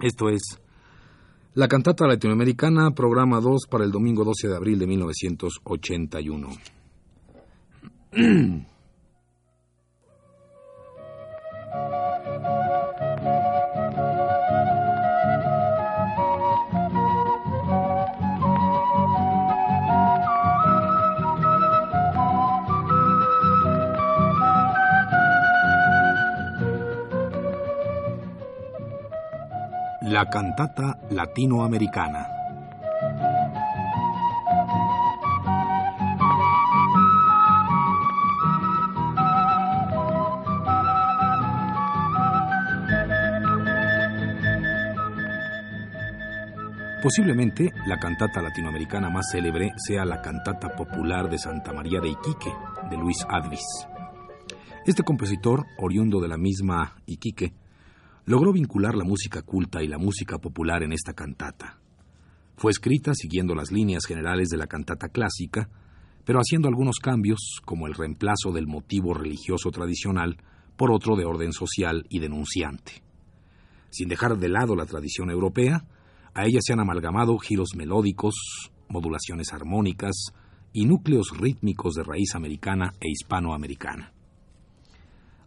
Esto es la cantata latinoamericana, programa 2 para el domingo 12 de abril de 1981. La cantata latinoamericana. Posiblemente la cantata latinoamericana más célebre sea la cantata popular de Santa María de Iquique, de Luis Advis. Este compositor, oriundo de la misma Iquique, logró vincular la música culta y la música popular en esta cantata. Fue escrita siguiendo las líneas generales de la cantata clásica, pero haciendo algunos cambios, como el reemplazo del motivo religioso tradicional por otro de orden social y denunciante. Sin dejar de lado la tradición europea, a ella se han amalgamado giros melódicos, modulaciones armónicas y núcleos rítmicos de raíz americana e hispanoamericana.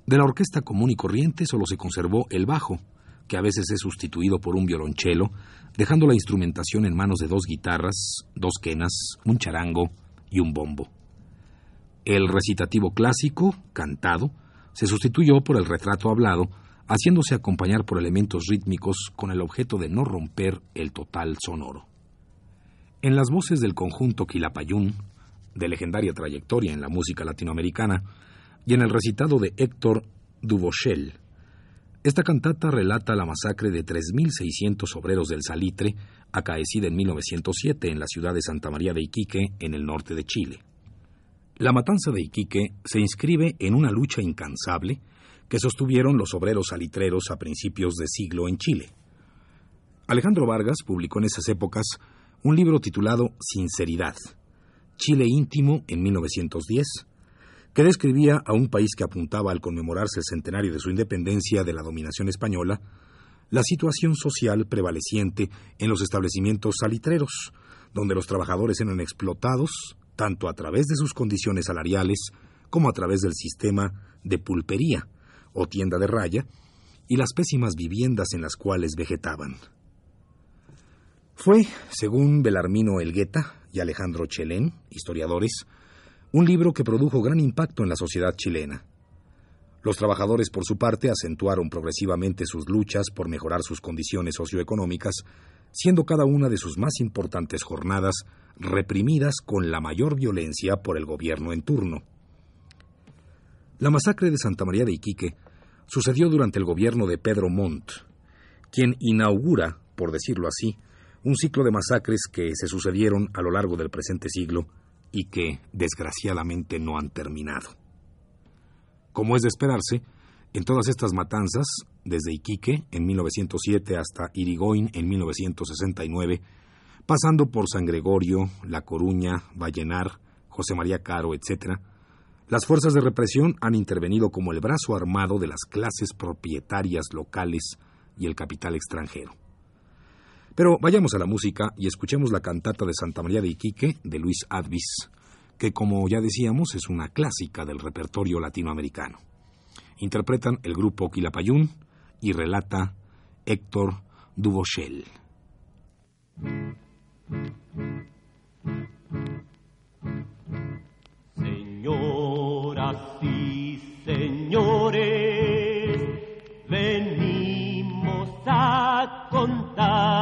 De la orquesta común y corriente solo se conservó el bajo, que a veces es sustituido por un violonchelo, dejando la instrumentación en manos de dos guitarras, dos quenas, un charango y un bombo. El recitativo clásico, cantado, se sustituyó por el retrato hablado, haciéndose acompañar por elementos rítmicos con el objeto de no romper el total sonoro. En las voces del conjunto Quilapayún, de legendaria trayectoria en la música latinoamericana, y en el recitado de Héctor Duvauchel. Esta cantata relata la masacre de 3.600 obreros del Salitre, acaecida en 1907 en la ciudad de Santa María de Iquique, en el norte de Chile. La matanza de Iquique se inscribe en una lucha incansable que sostuvieron los obreros salitreros a principios de siglo en Chile. Alejandro Vargas publicó en esas épocas un libro titulado Sinceridad, Chile íntimo en 1910, que describía a un país que apuntaba al conmemorarse el centenario de su independencia de la dominación española, la situación social prevaleciente en los establecimientos salitreros, donde los trabajadores eran explotados tanto a través de sus condiciones salariales como a través del sistema de pulpería o tienda de raya y las pésimas viviendas en las cuales vegetaban. Fue, según Belarmino Elgueta y Alejandro Chelén, historiadores, un libro que produjo gran impacto en la sociedad chilena. Los trabajadores, por su parte, acentuaron progresivamente sus luchas por mejorar sus condiciones socioeconómicas, siendo cada una de sus más importantes jornadas reprimidas con la mayor violencia por el gobierno en turno. La masacre de Santa María de Iquique sucedió durante el gobierno de Pedro Montt, quien inaugura, por decirlo así, un ciclo de masacres que se sucedieron a lo largo del presente siglo y que, desgraciadamente, no han terminado. Como es de esperarse, en todas estas matanzas, desde Iquique en 1907 hasta Irigoyen en 1969, pasando por San Gregorio, La Coruña, Vallenar, José María Caro, etc., las fuerzas de represión han intervenido como el brazo armado de las clases propietarias locales y el capital extranjero. Pero vayamos a la música y escuchemos la cantata de Santa María de Iquique de Luis Advis, que como ya decíamos es una clásica del repertorio latinoamericano. Interpretan el grupo Quilapayún y relata Héctor Duvauchel. Señoras y señores, venimos a contar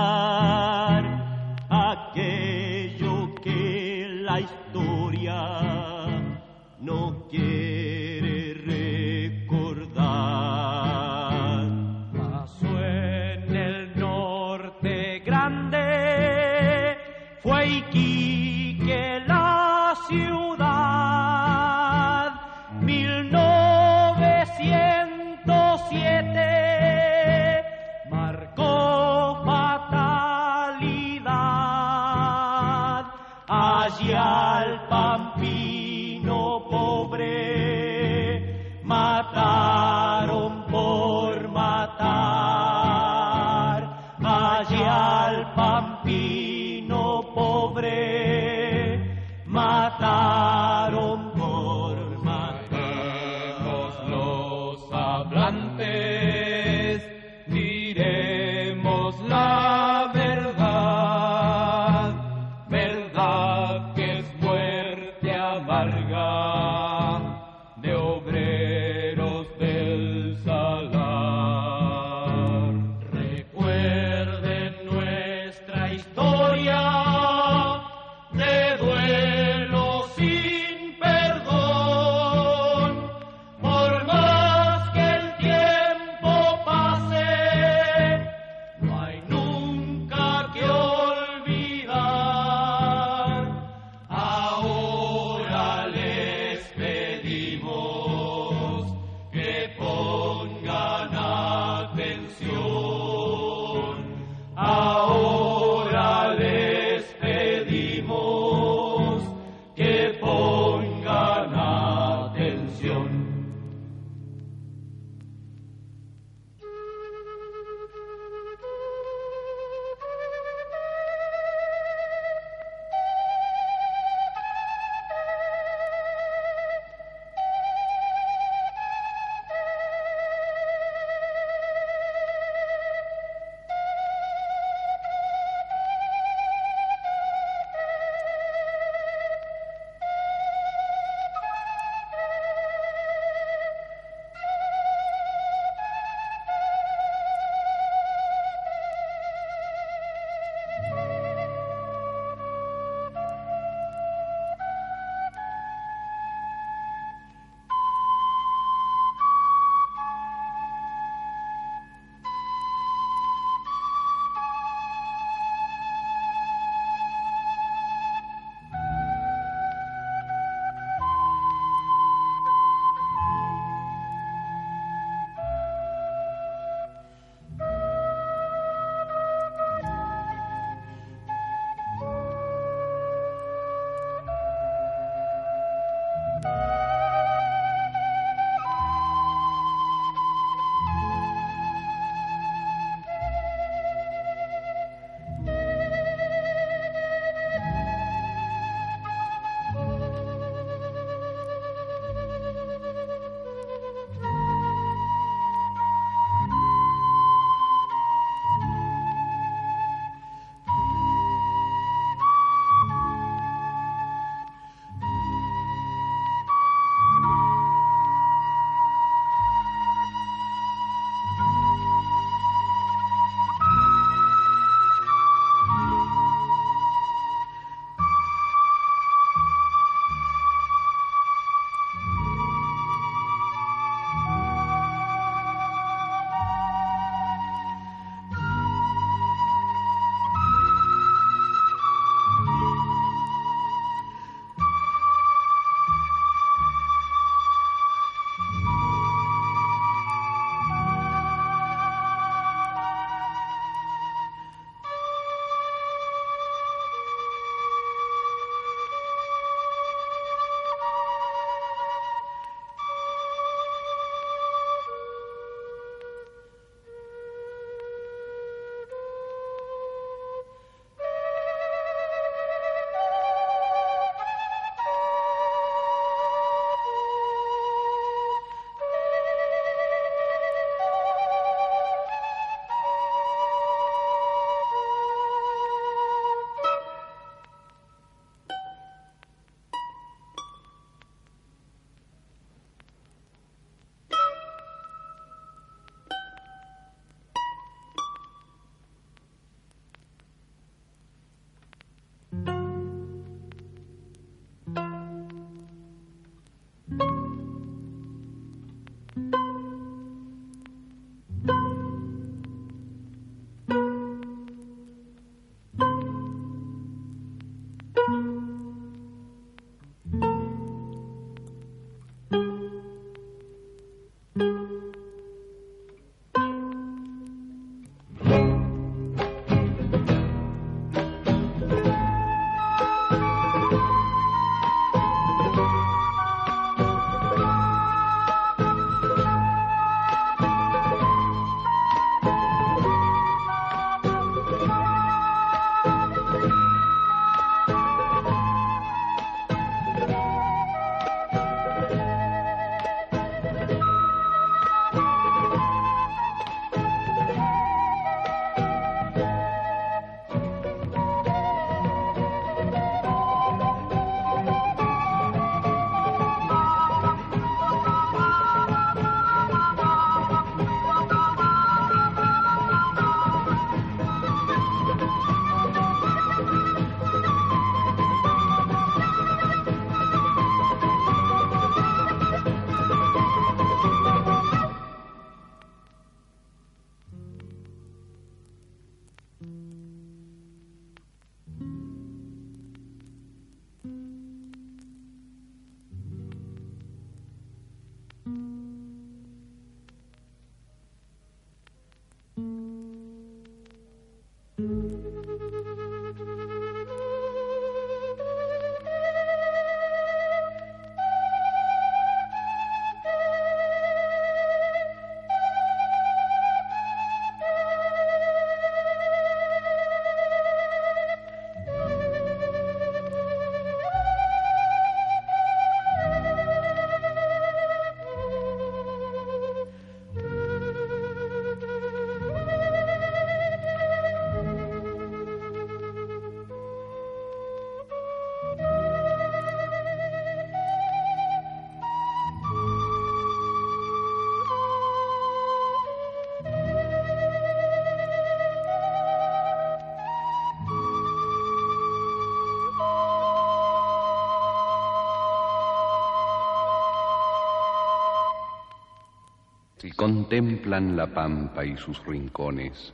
contemplan la pampa y sus rincones,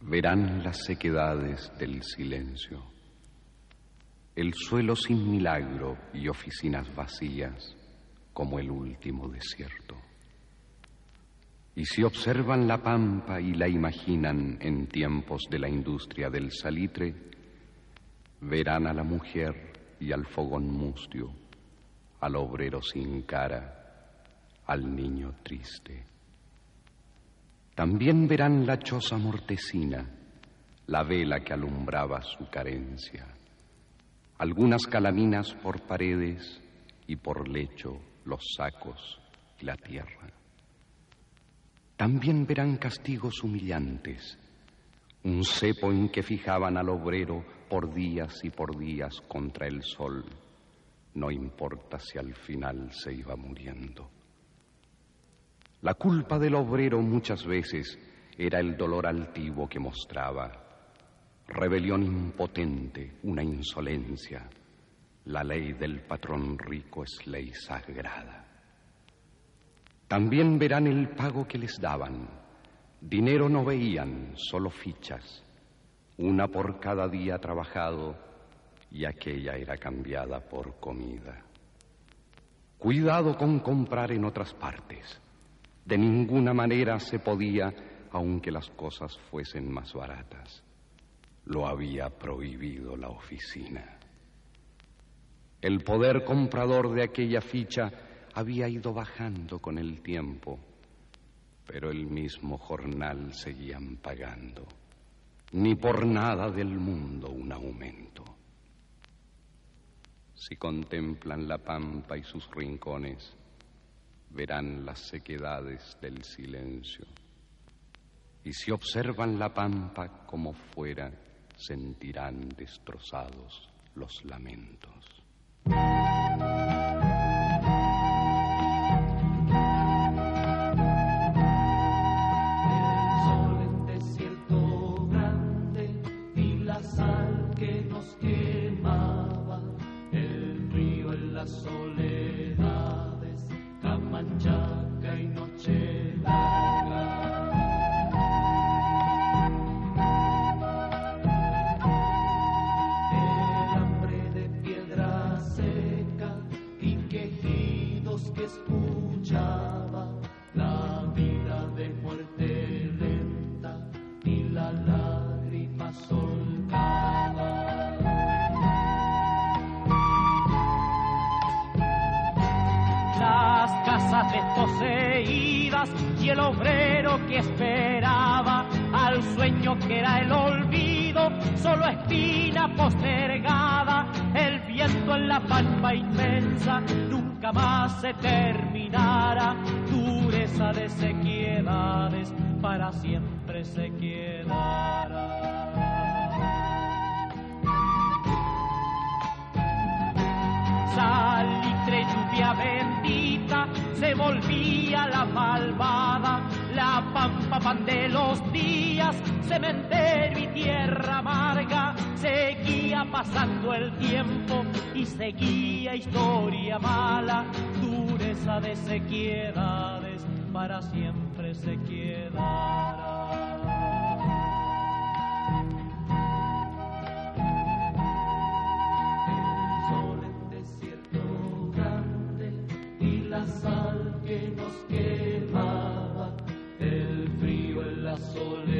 verán las sequedades del silencio, el suelo sin milagro y oficinas vacías como el último desierto. Y si observan la pampa y la imaginan en tiempos de la industria del salitre, verán a la mujer y al fogón mustio, al obrero sin cara, al niño triste. También verán la choza mortecina, la vela que alumbraba su carencia, algunas calaminas por paredes y por lecho los sacos y la tierra. También verán castigos humillantes, un cepo en que fijaban al obrero por días y por días contra el sol, no importa si al final se iba muriendo. La culpa del obrero muchas veces era el dolor altivo que mostraba, rebelión impotente, una insolencia. La ley del patrón rico es ley sagrada. También verán el pago que les daban. Dinero no veían, solo fichas, una por cada día trabajado y aquella era cambiada por comida. Cuidado con comprar en otras partes. De ninguna manera se podía, aunque las cosas fuesen más baratas. Lo había prohibido la oficina. El poder comprador de aquella ficha había ido bajando con el tiempo, pero el mismo jornal seguían pagando. Ni por nada del mundo un aumento. Si contemplan la pampa y sus rincones, verán las sequedades del silencio. Y si observan la pampa como fuera, sentirán destrozados los lamentos. Desposeídas y el obrero que esperaba al sueño que era el olvido, solo espina postergada, el viento en la palma inmensa nunca más se terminará, dureza de sequedades para siempre se quedará. salitre lluvia bendita, se volvía la malvada, papan de los días, cementerio y tierra amarga, seguía pasando el tiempo y seguía historia mala, dureza de sequiedades, para siempre se quedará. El sol en desierto grande y la sal que nos queda. holy.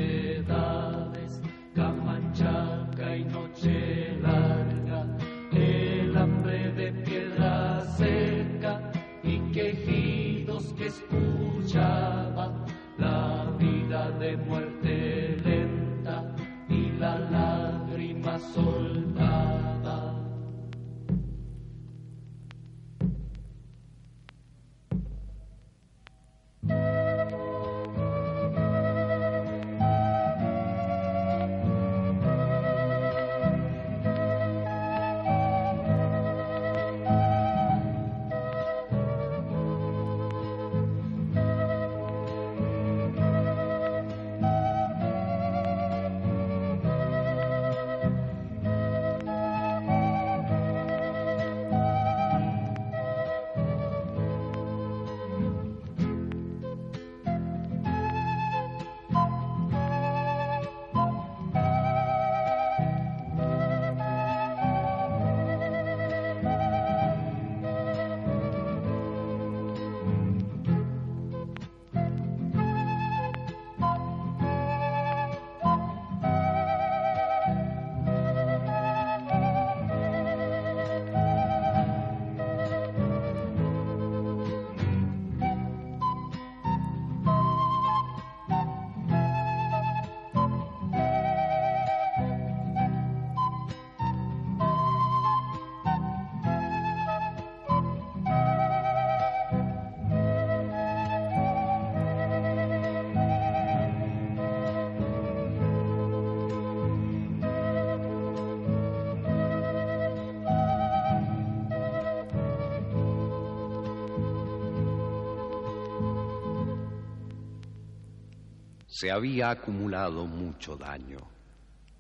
Se había acumulado mucho daño,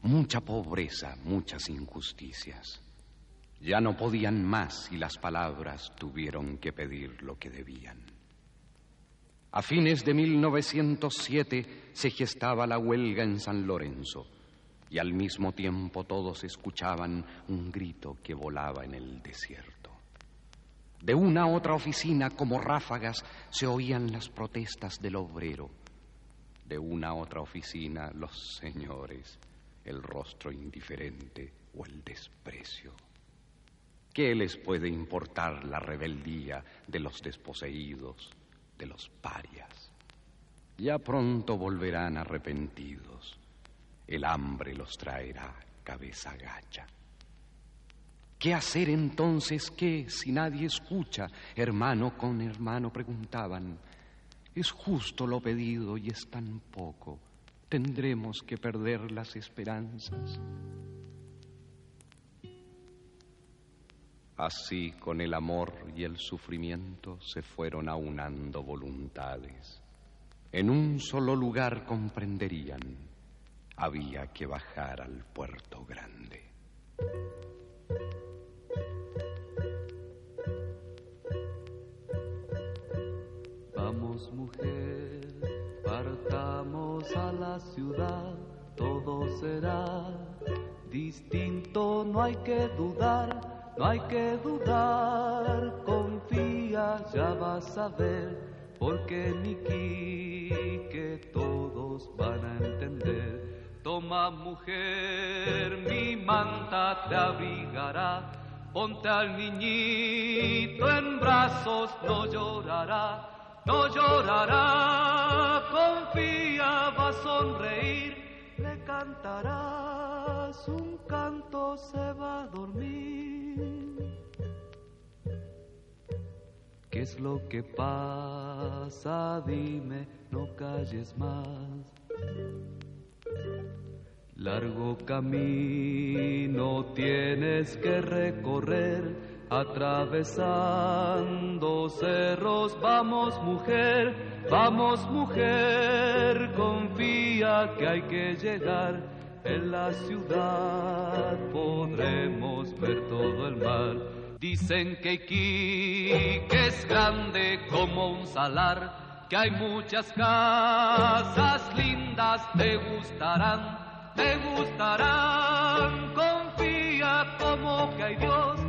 mucha pobreza, muchas injusticias. Ya no podían más y las palabras tuvieron que pedir lo que debían. A fines de 1907 se gestaba la huelga en San Lorenzo y al mismo tiempo todos escuchaban un grito que volaba en el desierto. De una a otra oficina, como ráfagas, se oían las protestas del obrero. De una otra oficina, los señores, el rostro indiferente o el desprecio. ¿Qué les puede importar la rebeldía de los desposeídos, de los parias? Ya pronto volverán arrepentidos. El hambre los traerá cabeza gacha. ¿Qué hacer entonces? ¿Qué si nadie escucha? Hermano con hermano preguntaban. Es justo lo pedido y es tan poco. Tendremos que perder las esperanzas. Así con el amor y el sufrimiento se fueron aunando voluntades. En un solo lugar comprenderían, había que bajar al puerto grande. A la ciudad, todo será distinto, no hay que dudar, no hay que dudar, confía, ya vas a ver, porque Niki que todos van a entender. Toma mujer, mi manta te abrigará, ponte al niñito en brazos, no llorará no llorará, confía, a sonreír, le cantarás un canto, se va a dormir. ¿Qué es lo que pasa? Dime, no calles más. Largo camino tienes que recorrer Atravesando cerros, vamos mujer, vamos mujer, confía que hay que llegar. En la ciudad podremos ver todo el mar. Dicen que Iquique es grande como un salar, que hay muchas casas lindas, te gustarán, te gustarán. Confía como que hay Dios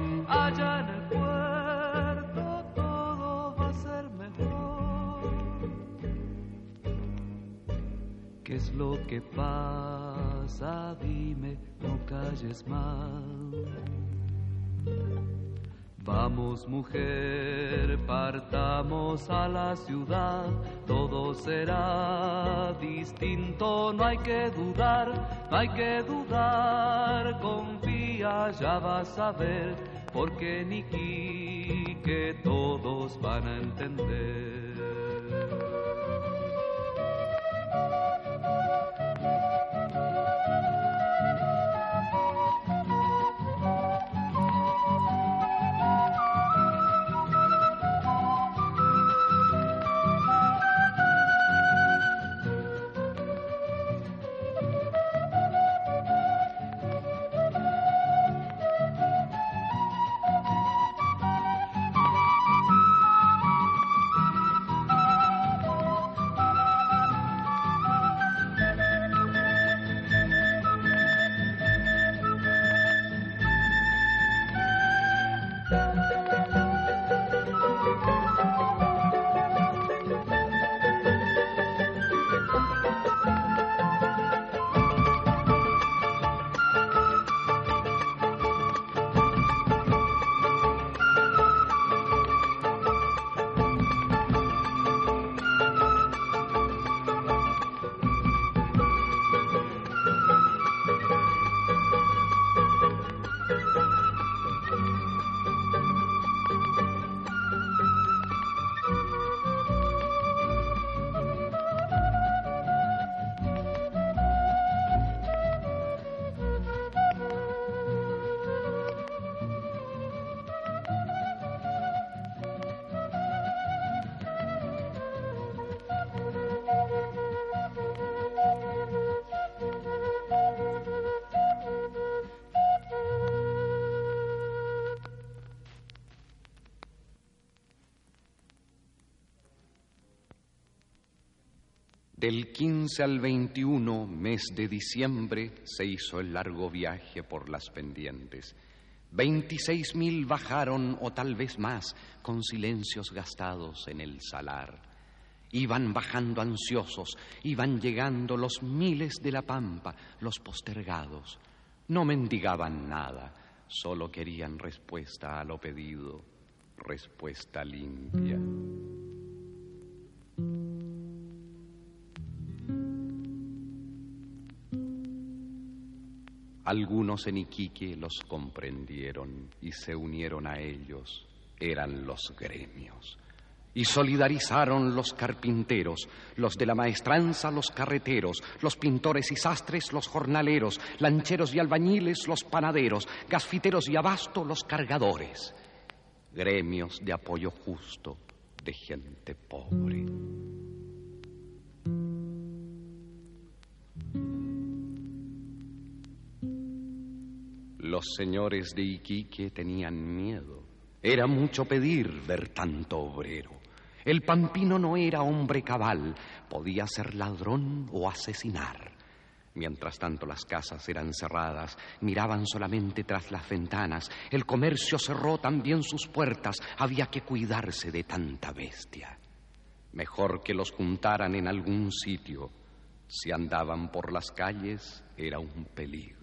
¿Qué es lo que pasa? Dime, no calles más. Vamos mujer, partamos a la ciudad, todo será distinto, no hay que dudar, no hay que dudar, confía, ya vas a ver porque ni que todos van a entender. Del 15 al 21, mes de diciembre, se hizo el largo viaje por las pendientes. Veintiséis mil bajaron, o tal vez más, con silencios gastados en el salar. Iban bajando ansiosos, iban llegando los miles de la pampa, los postergados. No mendigaban nada, solo querían respuesta a lo pedido, respuesta limpia. Algunos en Iquique los comprendieron y se unieron a ellos. Eran los gremios. Y solidarizaron los carpinteros, los de la maestranza, los carreteros, los pintores y sastres, los jornaleros, lancheros y albañiles, los panaderos, gasfiteros y abasto, los cargadores. Gremios de apoyo justo de gente pobre. Los señores de Iquique tenían miedo. Era mucho pedir ver tanto obrero. El pampino no era hombre cabal, podía ser ladrón o asesinar. Mientras tanto las casas eran cerradas, miraban solamente tras las ventanas, el comercio cerró también sus puertas, había que cuidarse de tanta bestia. Mejor que los juntaran en algún sitio. Si andaban por las calles era un peligro.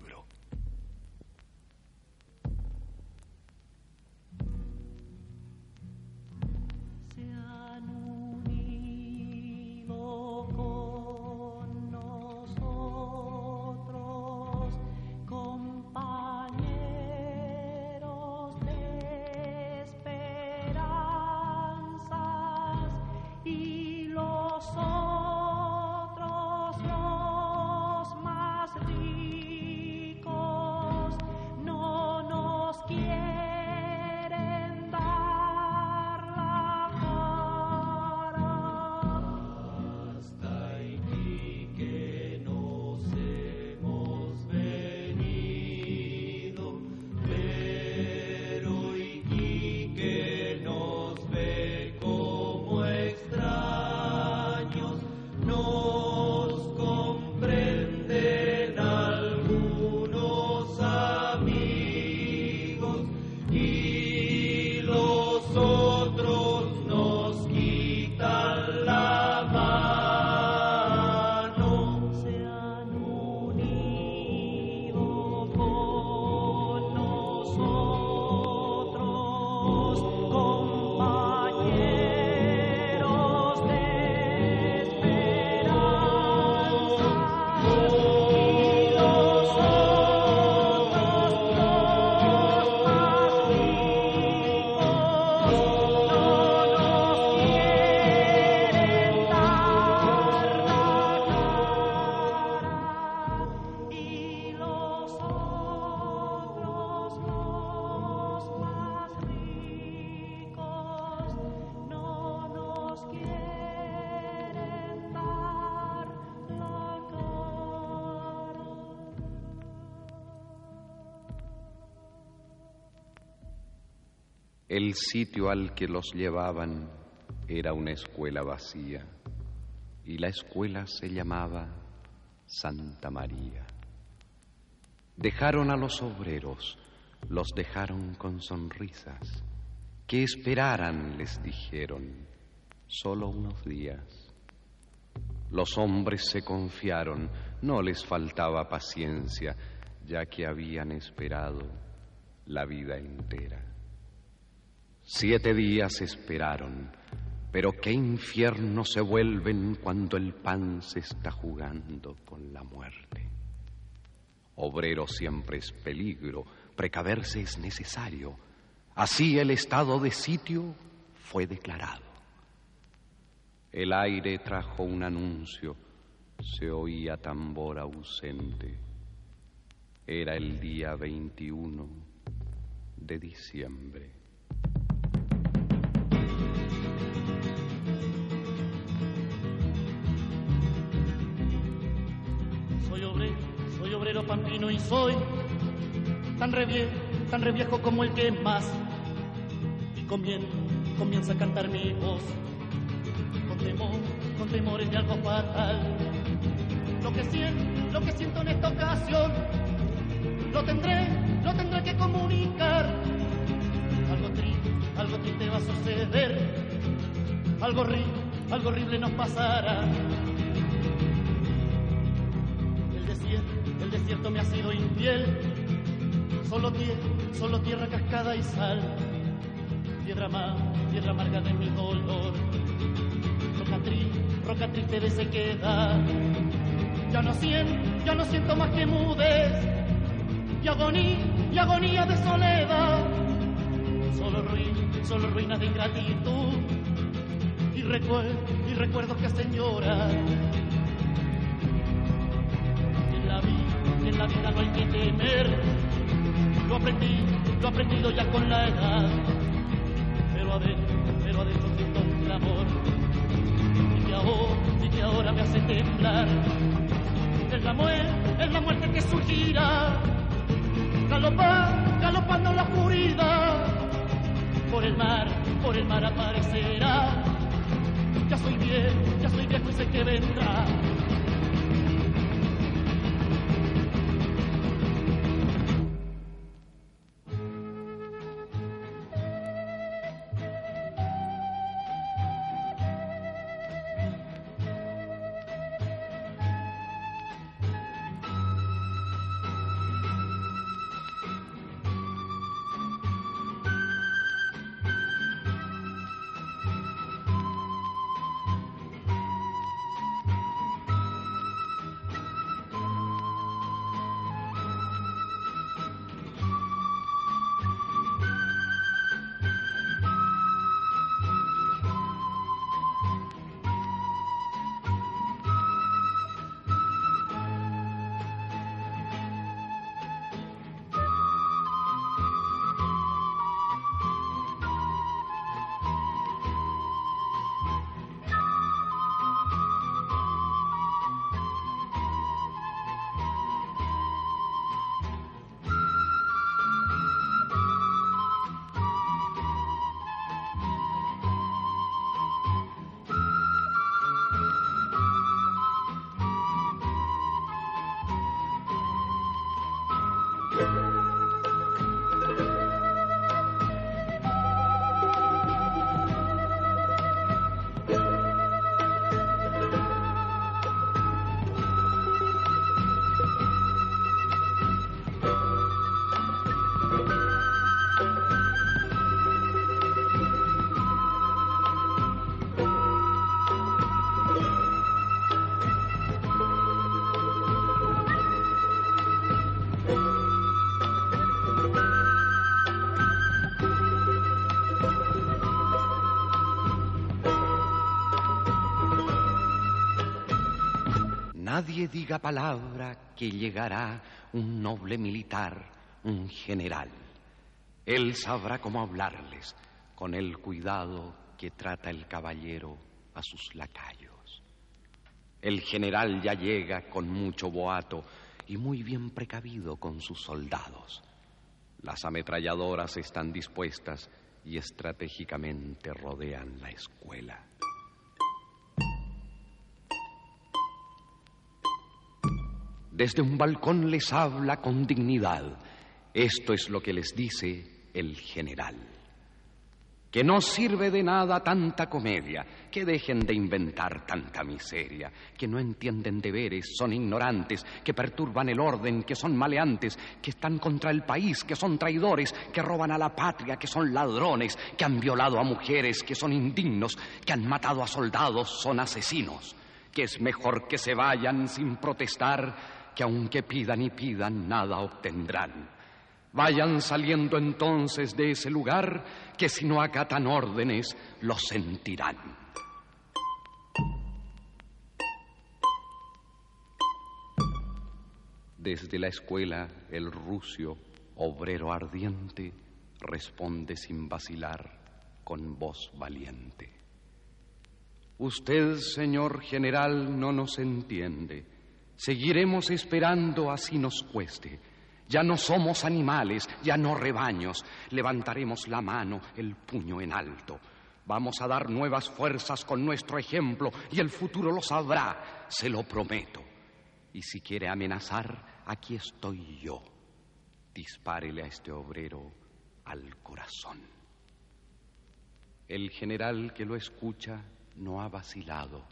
El sitio al que los llevaban era una escuela vacía y la escuela se llamaba Santa María. Dejaron a los obreros, los dejaron con sonrisas. Que esperaran, les dijeron, solo unos días. Los hombres se confiaron, no les faltaba paciencia, ya que habían esperado la vida entera. Siete días esperaron, pero qué infierno se vuelven cuando el pan se está jugando con la muerte. Obrero siempre es peligro, precaverse es necesario. Así el estado de sitio fue declarado. El aire trajo un anuncio, se oía tambor ausente. Era el día 21 de diciembre. Y soy tan reviejo, tan reviejo como el que más. Y comienza a cantar mi voz con temor, con temores de algo fatal. Lo que siento, lo que siento en esta ocasión, lo tendré, lo tendré que comunicar. Algo triste, algo triste va a suceder, algo horrible, algo horrible nos pasará. Desierto, me ha sido infiel, solo tierra, solo tierra, cascada y sal. Piedra más, piedra amarga de mi dolor. Roca triste, roca triste de sequedad. Ya no siento, ya no siento más que mudez y agonía, y agonía de soledad. Solo ruinas, solo ruinas de ingratitud y recuerdos, y recuerdos que hacen llorar. Vida no hay que temer. Lo aprendí, lo aprendido ya con la edad. Pero adentro, pero adentro siento un clamor. Y que ahora, y que ahora me hace temblar. Es la muerte, es la muerte que surgirá. Galopar, galopando la oscuridad. Por el mar, por el mar aparecerá. Ya soy viejo, ya soy viejo y sé que vendrá. Diga palabra que llegará un noble militar, un general. Él sabrá cómo hablarles con el cuidado que trata el caballero a sus lacayos. El general ya llega con mucho boato y muy bien precavido con sus soldados. Las ametralladoras están dispuestas y estratégicamente rodean la escuela. Desde un balcón les habla con dignidad. Esto es lo que les dice el general. Que no sirve de nada tanta comedia, que dejen de inventar tanta miseria, que no entienden deberes, son ignorantes, que perturban el orden, que son maleantes, que están contra el país, que son traidores, que roban a la patria, que son ladrones, que han violado a mujeres, que son indignos, que han matado a soldados, son asesinos, que es mejor que se vayan sin protestar que aunque pidan y pidan, nada obtendrán. Vayan saliendo entonces de ese lugar, que si no acatan órdenes, lo sentirán. Desde la escuela, el rucio, obrero ardiente, responde sin vacilar, con voz valiente. Usted, señor general, no nos entiende. Seguiremos esperando así nos cueste. Ya no somos animales, ya no rebaños. Levantaremos la mano, el puño en alto. Vamos a dar nuevas fuerzas con nuestro ejemplo y el futuro lo sabrá, se lo prometo. Y si quiere amenazar, aquí estoy yo. Dispárele a este obrero al corazón. El general que lo escucha no ha vacilado.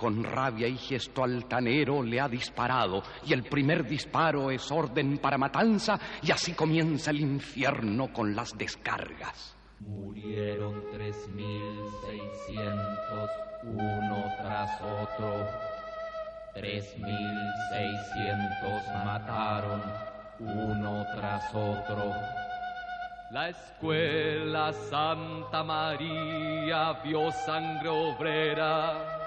Con rabia y gesto altanero le ha disparado y el primer disparo es orden para matanza y así comienza el infierno con las descargas. Murieron tres mil seiscientos uno tras otro. Tres mil seiscientos mataron uno tras otro. La escuela Santa María vio sangre obrera,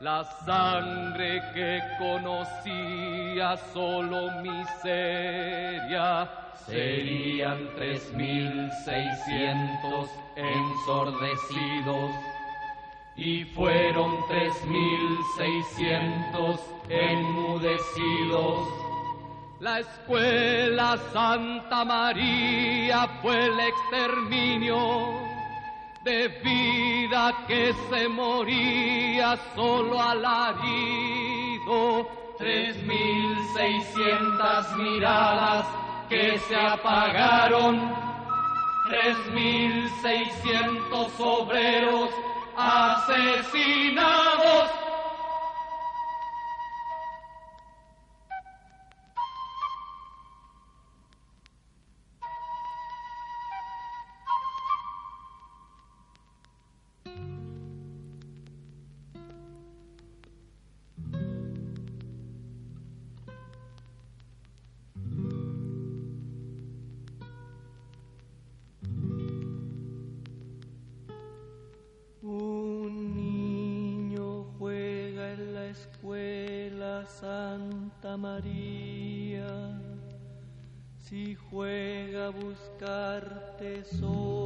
la sangre que conocía solo miseria. Serían tres mil seiscientos ensordecidos y fueron tres mil seiscientos enmudecidos. La escuela Santa María fue el exterminio de vida que se moría solo alarido. Tres mil seiscientas miradas que se apagaron. Tres mil seiscientos obreros asesinados. Buscar tesoros,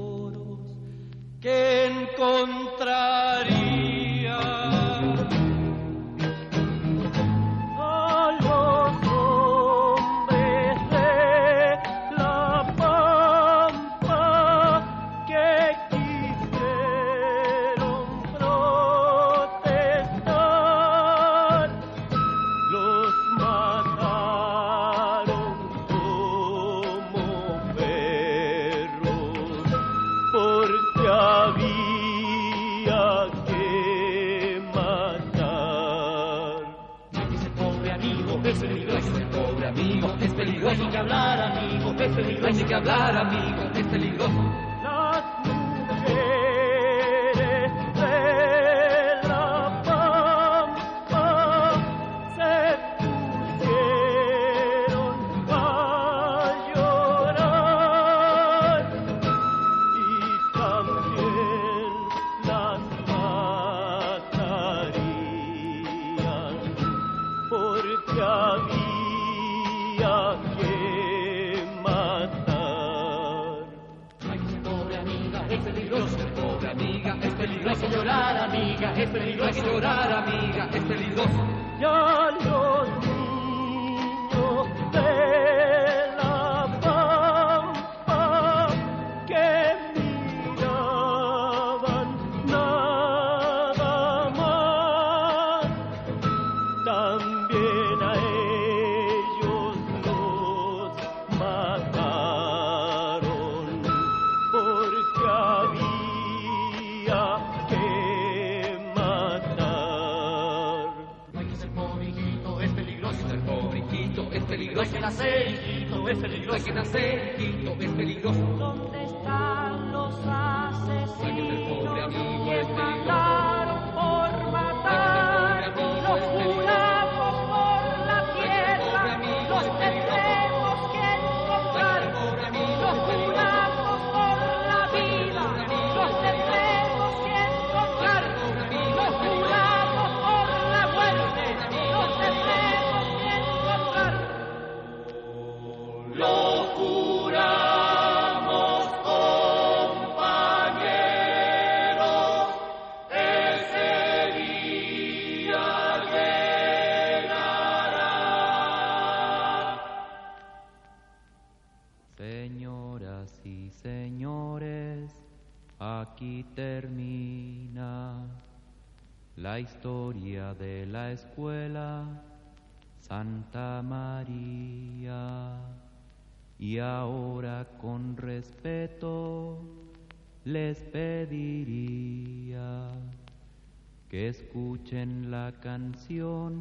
canción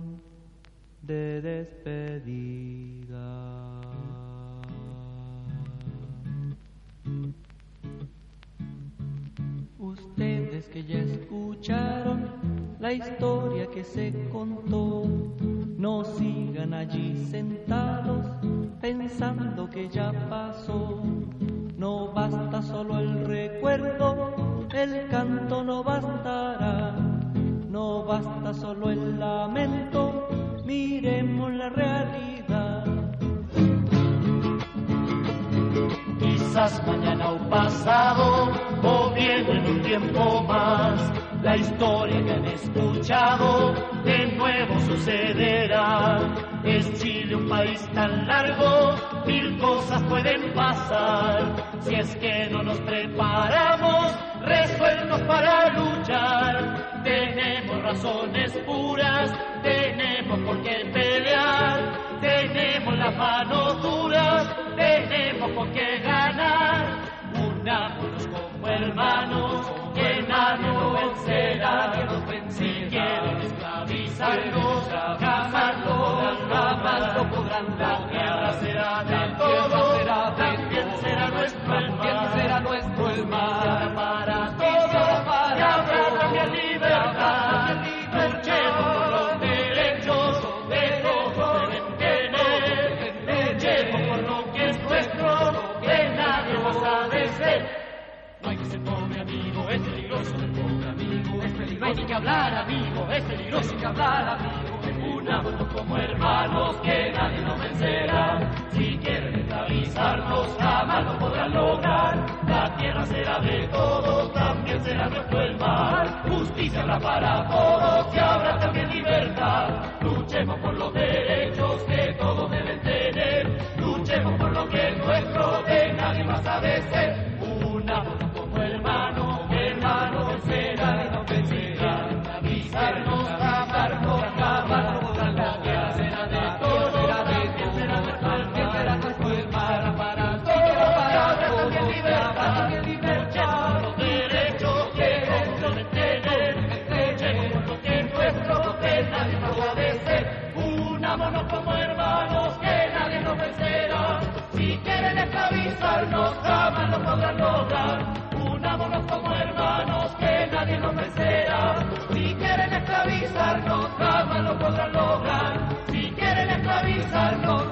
de despedida. Ustedes que ya escucharon la historia que se contó, no sigan allí sentados pensando que ya pasó. No basta solo el recuerdo, el canto no bastará. Basta solo el lamento, miremos la realidad. Quizás mañana o pasado, o bien en un tiempo más, la historia que han escuchado de nuevo sucederá. Es Chile un país tan largo, mil cosas pueden pasar. Si es que no nos preparamos, resueltos para luchar, razones puras, tenemos por qué pelear, tenemos las manos duras, tenemos por qué ganar. Unámonos como hermanos, que nadie nos vencerá. Si quieren esclavizarnos, jamás lo podrán. La tierra será de todos, hablar amigo, es peligroso. Que hablar amigo, unámonos como hermanos, que nadie nos vencerá. Si quieren esclavizarnos, jamás lo podrán lograr. La tierra será de todos, también será nuestro el mar. Justicia habrá para todos y habrá también libertad. Luchemos por los derechos podrán lograr. Si quieren esclavizarnos,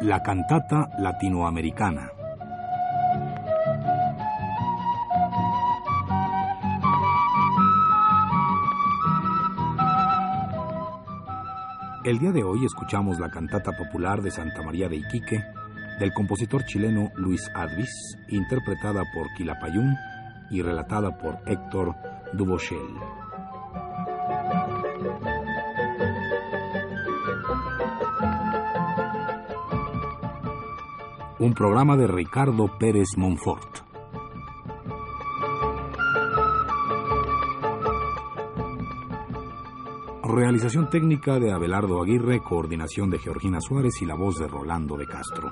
La cantata latinoamericana. El día de hoy escuchamos la cantata popular de Santa María de Iquique del compositor chileno Luis Advis, interpretada por Quilapayún y relatada por Héctor Dubochel. Un programa de Ricardo Pérez Monfort. Realización técnica de Abelardo Aguirre, coordinación de Georgina Suárez y la voz de Rolando de Castro.